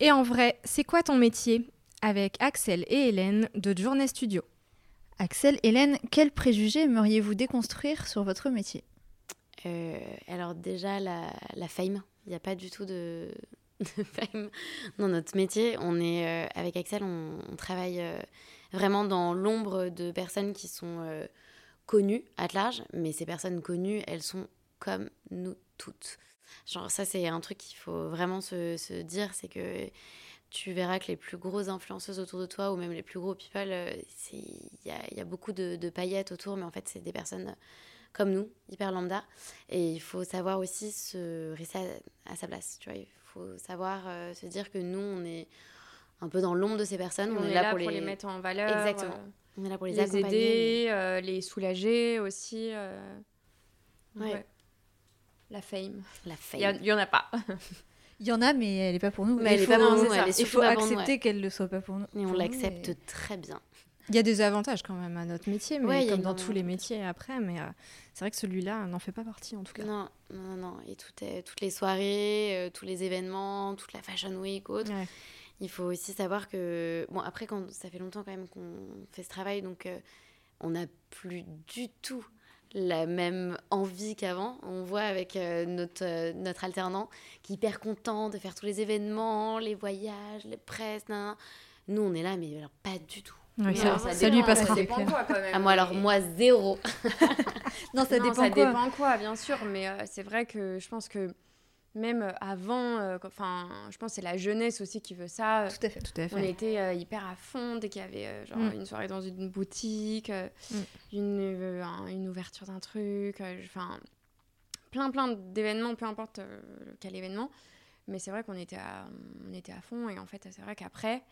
Et en vrai, c'est quoi ton métier Avec Axel et Hélène de Journée Studio. Axel, Hélène, quels préjugés aimeriez-vous déconstruire sur votre métier? Euh, Alors déjà, la, la fame. Il n'y a pas du tout de, fame dans notre métier. On est, euh, avec Axel, on, travaille euh, vraiment dans l'ombre de personnes qui sont connues à large, mais ces personnes connues, elles sont comme nous toutes. Genre ça, c'est un truc qu'il faut vraiment se, se dire, c'est que tu verras que les plus grosses influenceuses autour de toi, ou même les plus gros people, euh, il y a, y a, beaucoup de, de, paillettes autour, mais en fait, c'est des personnes comme nous, hyper lambda. Et il faut savoir aussi se rester à, sa place, tu vois. Il faut savoir euh, se dire que nous, on est un peu dans l'ombre de ces personnes. On, est, là, pour, les... mettre en valeur. Exactement. Euh, on est là pour les, les aider, les soulager aussi. ouais. La fame. La fame. Il n'y en a pas. Il y en a, mais elle n'est pas pour nous. Mais elle est pas pour nous. Il faut accepter qu'elle ne soit pas pour nous. Et on l'accepte très bien. Il y a des avantages quand même à notre métier, mais comme dans tous les métiers après. Mais euh, c'est vrai que celui-là n'en fait pas partie en tout cas. Non, non, non. Et tout toutes les soirées, euh, tous les événements, toute la Fashion Week, autres. Il faut aussi savoir que bon après quand ça fait longtemps quand même qu'on fait ce travail, donc euh, on n'a plus du tout la même envie qu'avant. On voit avec euh, notre, euh, notre alternant qui est hyper content de faire tous les événements, les voyages, les presses. Nous, on est là, mais alors, pas du tout. ça, lui passera. quoi, Ah, moi, alors, moi, zéro. non, ça dépend ça dépend quoi, bien sûr. Mais euh, c'est vrai que je pense que même euh, avant, euh, enfin, je pense que c'est la jeunesse aussi qui veut ça. Tout à fait, tout à fait. On était euh, hyper à fond dès qu'il y avait genre mm. une soirée dans une boutique, mm. une, une, ouverture d'un truc, enfin, plein plein d'événements, peu importe quel événement. Mais c'est vrai qu'on était, à, on était à fond et en fait, c'est vrai qu'après,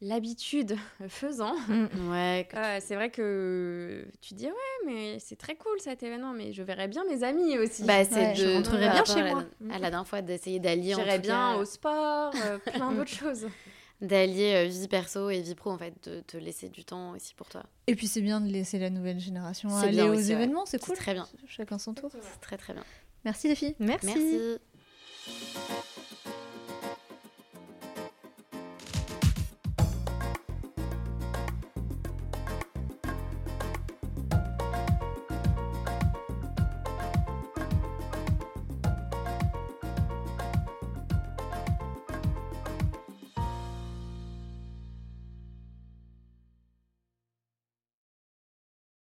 l'habitude faisant, mm. ouais, euh, c'est vrai que tu dis ouais mais c'est très cool cet événement mais je verrais bien mes amis aussi. Bah, c'est je rentrerais bien chez moi. À la dernière fois d'essayer d'allier. J'irais bien au sport, euh, plein d'autres choses. D'allier euh, vie perso et vie pro en fait, de te laisser du temps aussi pour toi. Et puis c'est bien de laisser la nouvelle génération aller aux événements, c'est cool. Très bien. Chacun son tour. C'est très très bien. Merci les filles. Merci. Merci.